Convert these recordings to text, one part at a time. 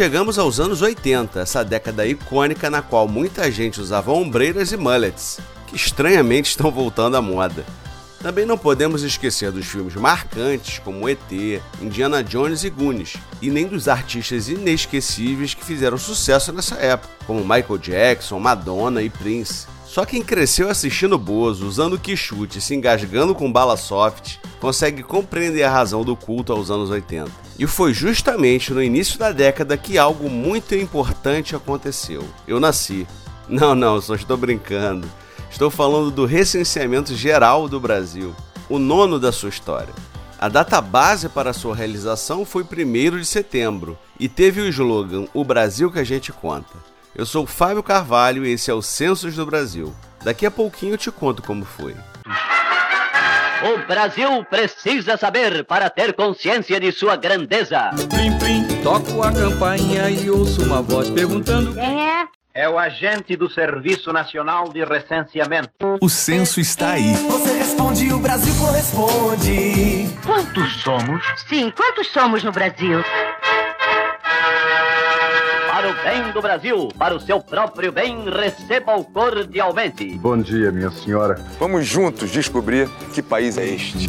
Chegamos aos anos 80, essa década icônica na qual muita gente usava ombreiras e mullets, que estranhamente estão voltando à moda. Também não podemos esquecer dos filmes marcantes como ET, Indiana Jones e Goonies, e nem dos artistas inesquecíveis que fizeram sucesso nessa época, como Michael Jackson, Madonna e Prince. Só quem cresceu assistindo Bozo, usando quichute e se engasgando com bala soft, consegue compreender a razão do culto aos anos 80. E foi justamente no início da década que algo muito importante aconteceu. Eu nasci. Não, não, só estou brincando. Estou falando do recenseamento geral do Brasil, o nono da sua história. A data base para sua realização foi 1 de setembro e teve o slogan O Brasil que a gente conta. Eu sou Fábio Carvalho e esse é o Censos do Brasil. Daqui a pouquinho eu te conto como foi. O Brasil precisa saber para ter consciência de sua grandeza. Plim, plim, toco a campainha e ouço uma voz perguntando: Quem é? É o agente do Serviço Nacional de Recenseamento. O censo está aí. Você responde, o Brasil corresponde. Quantos somos? Sim, quantos somos no Brasil? Para o bem do Brasil, para o seu próprio bem, receba-o cordialmente. Bom dia, minha senhora. Vamos juntos descobrir que país é este.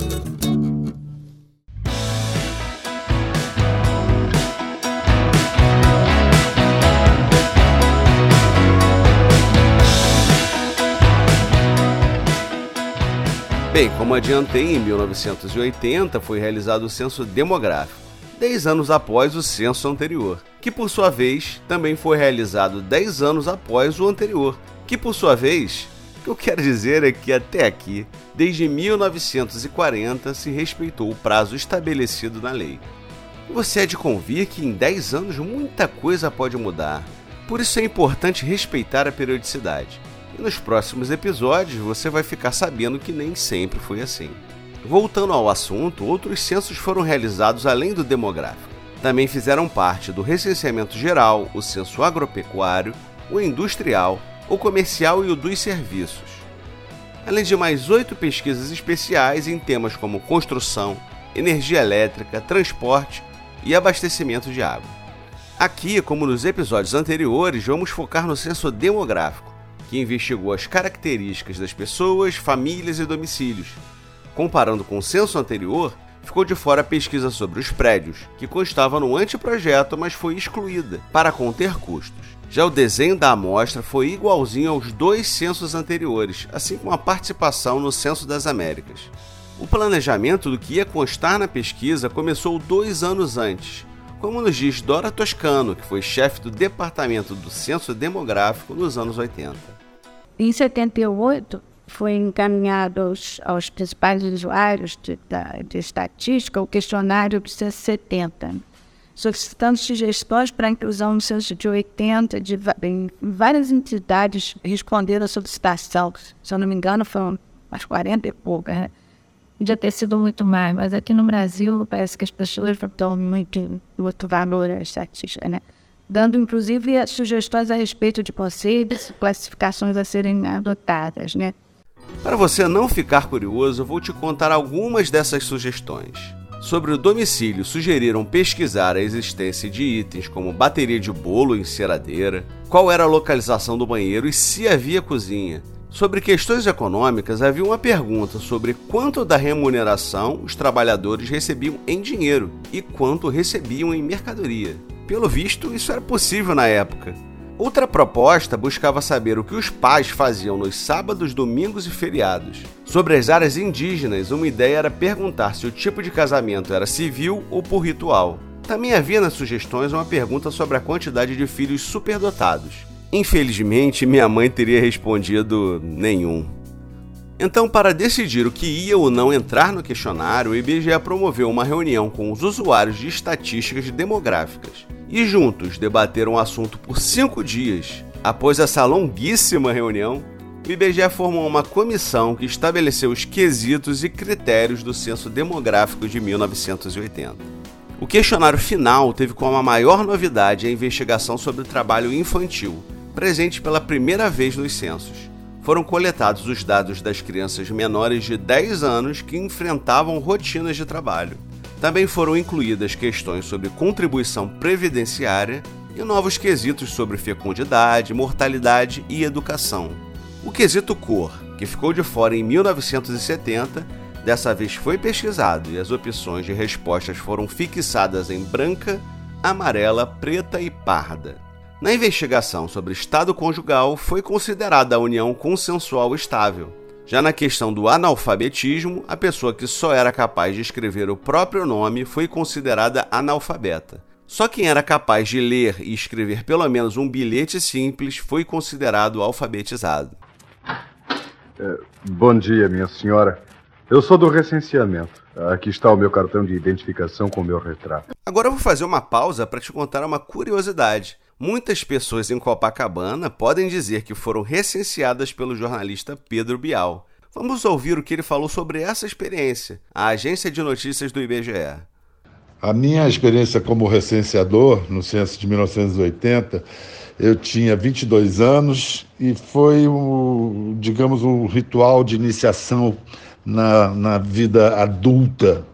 Bem, como adiantei, em 1980 foi realizado o censo demográfico, 10 anos após o censo anterior, que por sua vez também foi realizado 10 anos após o anterior, que por sua vez, o que eu quero dizer é que até aqui, desde 1940, se respeitou o prazo estabelecido na lei. Você é de convir que em 10 anos muita coisa pode mudar, por isso é importante respeitar a periodicidade. E nos próximos episódios você vai ficar sabendo que nem sempre foi assim. Voltando ao assunto, outros censos foram realizados além do demográfico. Também fizeram parte do recenseamento geral, o censo agropecuário, o industrial, o comercial e o dos serviços. Além de mais oito pesquisas especiais em temas como construção, energia elétrica, transporte e abastecimento de água. Aqui, como nos episódios anteriores, vamos focar no censo demográfico, que investigou as características das pessoas, famílias e domicílios. Comparando com o censo anterior, ficou de fora a pesquisa sobre os prédios, que constava no anteprojeto, mas foi excluída para conter custos. Já o desenho da amostra foi igualzinho aos dois censos anteriores, assim como a participação no Censo das Américas. O planejamento do que ia constar na pesquisa começou dois anos antes, como nos diz Dora Toscano, que foi chefe do departamento do Censo Demográfico nos anos 80. Em 78, foi encaminhado aos, aos principais usuários de, da, de estatística o questionário 70, solicitando sugestões para a inclusão no censo de 80, de em, várias entidades responderam à solicitação. Se eu não me engano, foram umas 40 e poucas. Né? Podia ter sido muito mais, mas aqui no Brasil parece que as pessoas dão muito, muito valor à estatística, né? Dando inclusive sugestões a respeito de conceitos, classificações a serem adotadas, né? Para você não ficar curioso, vou te contar algumas dessas sugestões. Sobre o domicílio, sugeriram pesquisar a existência de itens como bateria de bolo e enceradeira, qual era a localização do banheiro e se havia cozinha. Sobre questões econômicas, havia uma pergunta sobre quanto da remuneração os trabalhadores recebiam em dinheiro e quanto recebiam em mercadoria. Pelo visto, isso era possível na época. Outra proposta buscava saber o que os pais faziam nos sábados, domingos e feriados. Sobre as áreas indígenas, uma ideia era perguntar se o tipo de casamento era civil ou por ritual. Também havia nas sugestões uma pergunta sobre a quantidade de filhos superdotados. Infelizmente, minha mãe teria respondido nenhum. Então, para decidir o que ia ou não entrar no questionário, o IBGE promoveu uma reunião com os usuários de estatísticas demográficas e juntos debateram o assunto por cinco dias. Após essa longuíssima reunião, o IBGE formou uma comissão que estabeleceu os quesitos e critérios do censo demográfico de 1980. O questionário final teve como a maior novidade a investigação sobre o trabalho infantil, presente pela primeira vez nos censos foram coletados os dados das crianças menores de 10 anos que enfrentavam rotinas de trabalho. Também foram incluídas questões sobre contribuição previdenciária e novos quesitos sobre fecundidade, mortalidade e educação. O quesito cor, que ficou de fora em 1970, dessa vez foi pesquisado e as opções de respostas foram fixadas em branca, amarela, preta e parda. Na investigação sobre estado conjugal, foi considerada a união consensual estável. Já na questão do analfabetismo, a pessoa que só era capaz de escrever o próprio nome foi considerada analfabeta. Só quem era capaz de ler e escrever pelo menos um bilhete simples foi considerado alfabetizado. É, bom dia, minha senhora. Eu sou do recenseamento. Aqui está o meu cartão de identificação com o meu retrato. Agora eu vou fazer uma pausa para te contar uma curiosidade. Muitas pessoas em Copacabana podem dizer que foram recenseadas pelo jornalista Pedro Bial. Vamos ouvir o que ele falou sobre essa experiência, a agência de notícias do IBGE. A minha experiência como recenseador no censo de 1980, eu tinha 22 anos e foi, um, digamos, um ritual de iniciação na, na vida adulta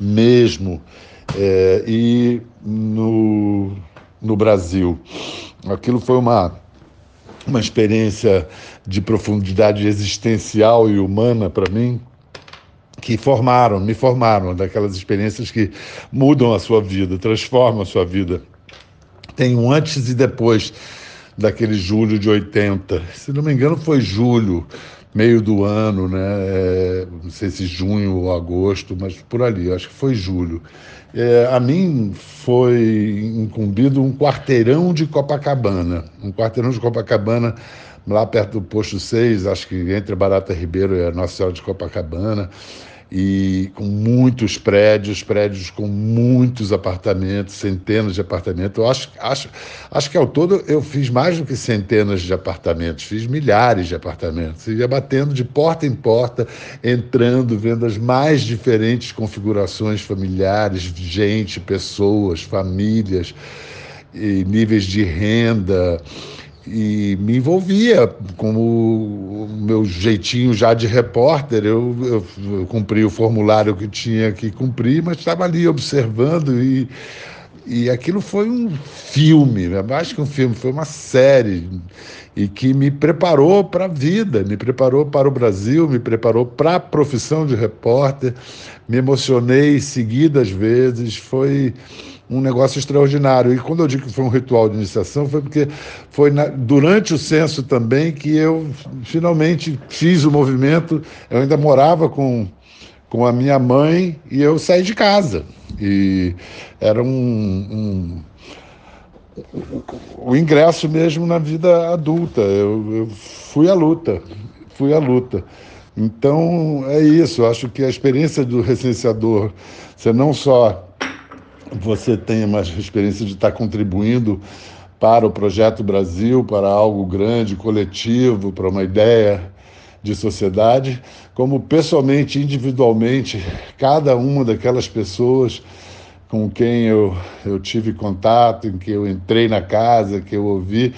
mesmo é, e no, no Brasil. Aquilo foi uma, uma experiência de profundidade existencial e humana para mim, que formaram, me formaram, daquelas experiências que mudam a sua vida, transformam a sua vida. Tem um antes e depois daquele julho de 80. Se não me engano, foi julho, meio do ano, né? É, não sei se junho ou agosto, mas por ali, acho que foi julho. É, a mim foi incumbido um quarteirão de Copacabana, um quarteirão de Copacabana lá perto do posto 6, acho que entre Barata Ribeiro e a Nossa Senhora de Copacabana e com muitos prédios, prédios com muitos apartamentos, centenas de apartamentos. Eu acho, acho, acho que ao todo eu fiz mais do que centenas de apartamentos, fiz milhares de apartamentos. Ia batendo de porta em porta, entrando, vendo as mais diferentes configurações familiares, gente, pessoas, famílias, e níveis de renda e me envolvia como o meu jeitinho já de repórter. Eu, eu, eu, cumpri o formulário que tinha que cumprir, mas estava ali observando e, e aquilo foi um filme, né? mais que um filme, foi uma série e que me preparou para a vida, me preparou para o Brasil, me preparou para a profissão de repórter. Me emocionei seguidas vezes, foi um negócio extraordinário. E quando eu digo que foi um ritual de iniciação, foi porque foi na, durante o censo também que eu finalmente fiz o movimento. Eu ainda morava com, com a minha mãe e eu saí de casa. E era um, um o ingresso mesmo na vida adulta. Eu, eu, fui à luta, fui à luta. Então é isso. Eu acho que a experiência do recenseador, você não só você tenha uma experiência de estar contribuindo para o Projeto Brasil, para algo grande, coletivo, para uma ideia de sociedade, como pessoalmente, individualmente, cada uma daquelas pessoas com quem eu, eu tive contato, em que eu entrei na casa, que eu ouvi,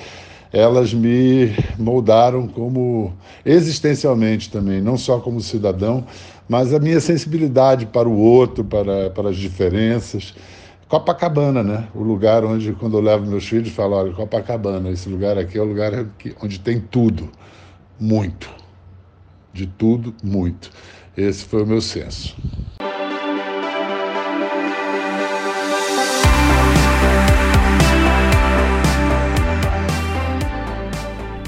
elas me moldaram como existencialmente também, não só como cidadão, mas a minha sensibilidade para o outro, para, para as diferenças. Copacabana, né? O lugar onde, quando eu levo meus filhos, falo: olha, Copacabana, esse lugar aqui é o lugar onde tem tudo, muito. De tudo, muito. Esse foi o meu senso.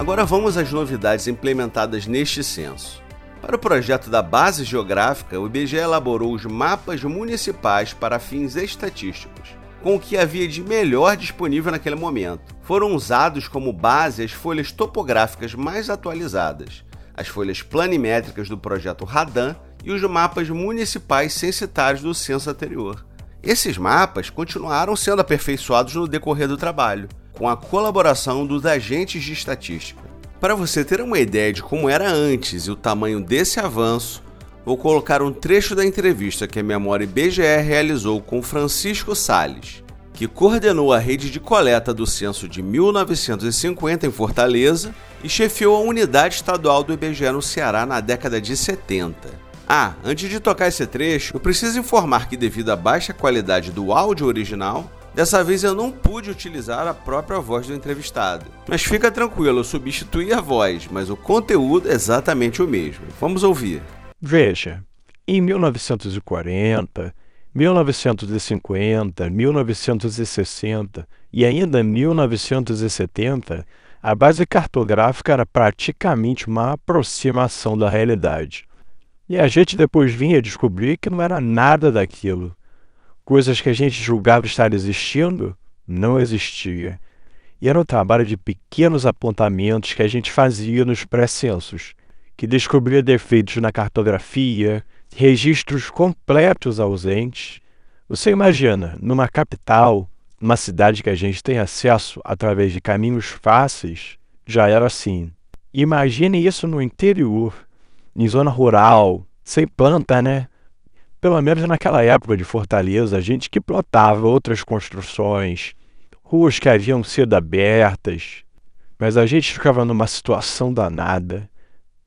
Agora vamos às novidades implementadas neste censo. Para o projeto da Base Geográfica, o IBGE elaborou os mapas municipais para fins estatísticos, com o que havia de melhor disponível naquele momento. Foram usados como base as folhas topográficas mais atualizadas, as folhas planimétricas do projeto Radan e os mapas municipais censitários do censo anterior. Esses mapas continuaram sendo aperfeiçoados no decorrer do trabalho, com a colaboração dos agentes de estatística. Para você ter uma ideia de como era antes e o tamanho desse avanço, vou colocar um trecho da entrevista que a Memória IBGE realizou com Francisco Sales, que coordenou a rede de coleta do censo de 1950 em Fortaleza e chefiou a unidade estadual do IBGE no Ceará na década de 70. Ah, antes de tocar esse trecho, eu preciso informar que devido à baixa qualidade do áudio original, Dessa vez eu não pude utilizar a própria voz do entrevistado. Mas fica tranquilo, eu substituí a voz, mas o conteúdo é exatamente o mesmo. Vamos ouvir. Veja, em 1940, 1950, 1960 e ainda 1970, a base cartográfica era praticamente uma aproximação da realidade. E a gente depois vinha descobrir que não era nada daquilo. Coisas que a gente julgava estar existindo não existia. E era um trabalho de pequenos apontamentos que a gente fazia nos pré-censos, que descobria defeitos na cartografia, registros completos ausentes. Você imagina, numa capital, numa cidade que a gente tem acesso através de caminhos fáceis, já era assim. Imagine isso no interior, em zona rural, sem planta, né? Pelo menos naquela época de Fortaleza, a gente que plotava outras construções, ruas que haviam sido abertas, mas a gente ficava numa situação danada.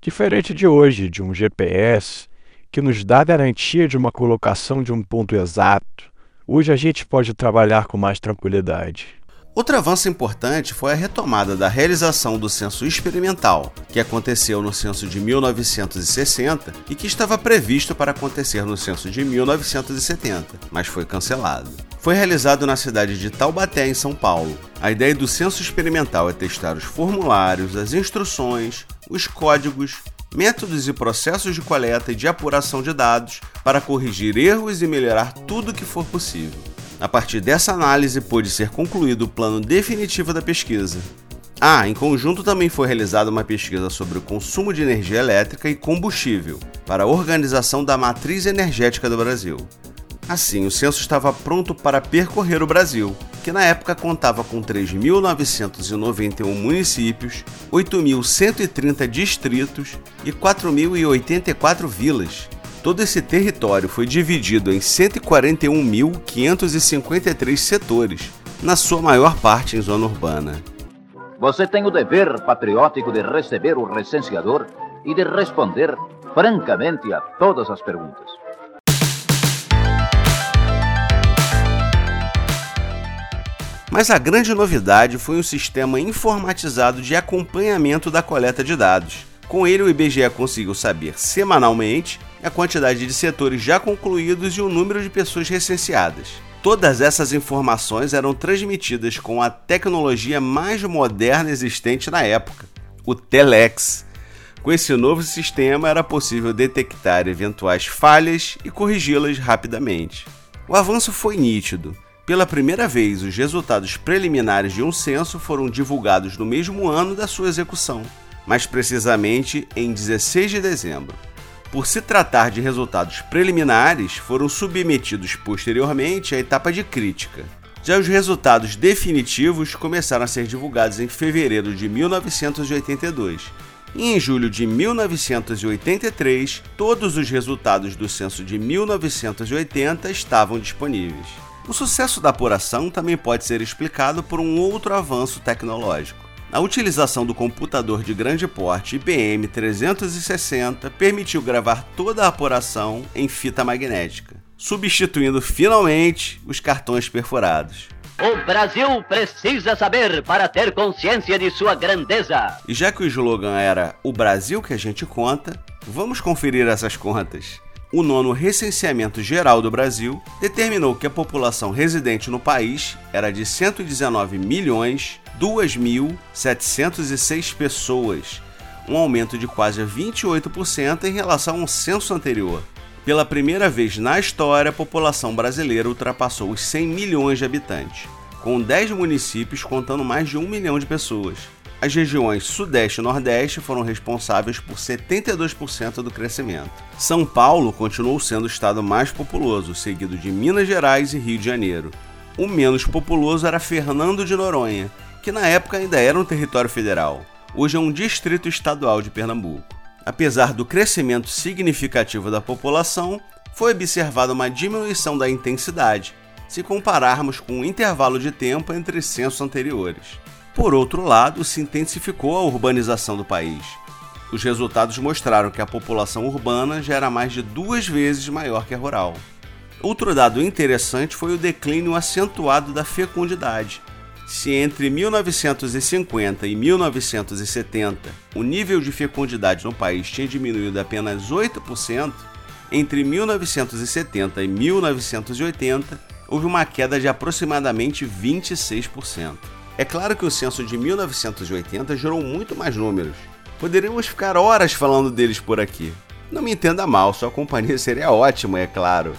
Diferente de hoje, de um GPS que nos dá garantia de uma colocação de um ponto exato. Hoje a gente pode trabalhar com mais tranquilidade. Outro avanço importante foi a retomada da realização do censo experimental, que aconteceu no censo de 1960 e que estava previsto para acontecer no censo de 1970, mas foi cancelado. Foi realizado na cidade de Taubaté, em São Paulo. A ideia do censo experimental é testar os formulários, as instruções, os códigos, métodos e processos de coleta e de apuração de dados para corrigir erros e melhorar tudo o que for possível. A partir dessa análise, pôde ser concluído o plano definitivo da pesquisa. Ah, em conjunto também foi realizada uma pesquisa sobre o consumo de energia elétrica e combustível para a organização da matriz energética do Brasil. Assim, o censo estava pronto para percorrer o Brasil, que na época contava com 3.991 municípios, 8.130 distritos e 4.084 vilas. Todo esse território foi dividido em 141.553 setores, na sua maior parte em zona urbana. Você tem o dever patriótico de receber o recenseador e de responder francamente a todas as perguntas. Mas a grande novidade foi um sistema informatizado de acompanhamento da coleta de dados. Com ele, o IBGE conseguiu saber semanalmente a quantidade de setores já concluídos e o número de pessoas recenseadas. Todas essas informações eram transmitidas com a tecnologia mais moderna existente na época, o Telex. Com esse novo sistema, era possível detectar eventuais falhas e corrigi-las rapidamente. O avanço foi nítido. Pela primeira vez, os resultados preliminares de um censo foram divulgados no mesmo ano da sua execução, mais precisamente em 16 de dezembro. Por se tratar de resultados preliminares, foram submetidos posteriormente à etapa de crítica. Já os resultados definitivos começaram a ser divulgados em fevereiro de 1982. E em julho de 1983, todos os resultados do censo de 1980 estavam disponíveis. O sucesso da apuração também pode ser explicado por um outro avanço tecnológico. A utilização do computador de grande porte IBM 360 permitiu gravar toda a apuração em fita magnética, substituindo finalmente os cartões perfurados. O Brasil precisa saber para ter consciência de sua grandeza. E já que o slogan era O Brasil que a gente conta, vamos conferir essas contas o nono recenseamento geral do Brasil determinou que a população residente no país era de 119 milhões 2.706 pessoas, um aumento de quase 28% em relação ao censo anterior. Pela primeira vez na história, a população brasileira ultrapassou os 100 milhões de habitantes, com 10 municípios contando mais de 1 milhão de pessoas. As regiões Sudeste e Nordeste foram responsáveis por 72% do crescimento. São Paulo continuou sendo o estado mais populoso, seguido de Minas Gerais e Rio de Janeiro. O menos populoso era Fernando de Noronha, que na época ainda era um território federal. Hoje é um distrito estadual de Pernambuco. Apesar do crescimento significativo da população, foi observada uma diminuição da intensidade, se compararmos com o intervalo de tempo entre censos anteriores. Por outro lado, se intensificou a urbanização do país. Os resultados mostraram que a população urbana já era mais de duas vezes maior que a rural. Outro dado interessante foi o declínio acentuado da fecundidade. Se entre 1950 e 1970 o nível de fecundidade no país tinha diminuído apenas 8%, entre 1970 e 1980 houve uma queda de aproximadamente 26%. É claro que o censo de 1980 gerou muito mais números. Poderíamos ficar horas falando deles por aqui. Não me entenda mal, sua companhia seria ótima, é claro.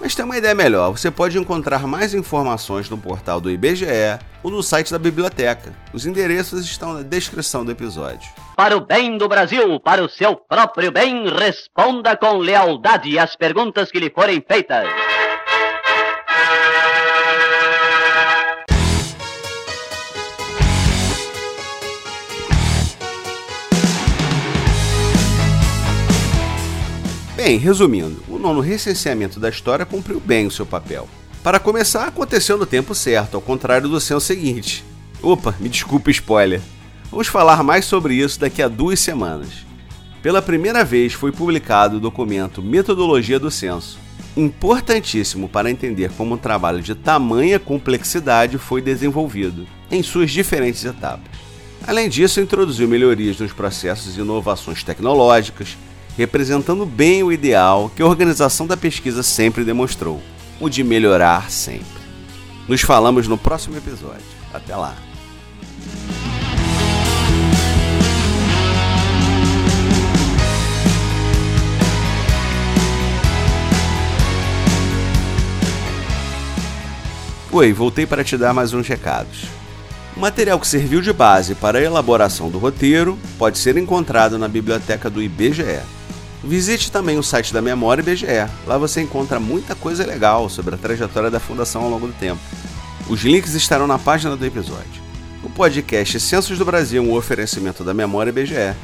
Mas tem uma ideia melhor: você pode encontrar mais informações no portal do IBGE ou no site da biblioteca. Os endereços estão na descrição do episódio. Para o bem do Brasil, para o seu próprio bem, responda com lealdade às perguntas que lhe forem feitas. Bem, resumindo, o nono recenseamento da história cumpriu bem o seu papel. Para começar, aconteceu no tempo certo, ao contrário do censo seguinte. Opa, me desculpe spoiler. Vamos falar mais sobre isso daqui a duas semanas. Pela primeira vez foi publicado o documento Metodologia do Censo, importantíssimo para entender como um trabalho de tamanha complexidade foi desenvolvido, em suas diferentes etapas. Além disso, introduziu melhorias nos processos e inovações tecnológicas, representando bem o ideal que a organização da pesquisa sempre demonstrou, o de melhorar sempre. Nos falamos no próximo episódio. Até lá! Oi, voltei para te dar mais uns recados. O material que serviu de base para a elaboração do roteiro pode ser encontrado na biblioteca do IBGE. Visite também o site da Memória IBGE. Lá você encontra muita coisa legal sobre a trajetória da Fundação ao longo do tempo. Os links estarão na página do episódio. O podcast Censos do Brasil é um oferecimento da Memória IBGE.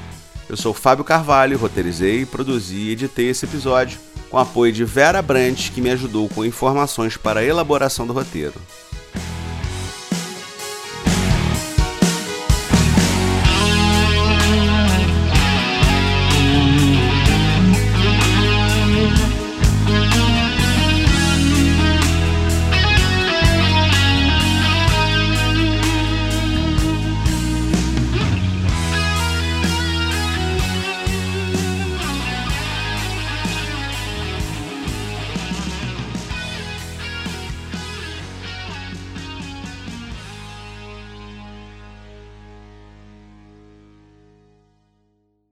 Eu sou Fábio Carvalho, roteirizei, produzi e editei esse episódio, com apoio de Vera Brandt, que me ajudou com informações para a elaboração do roteiro.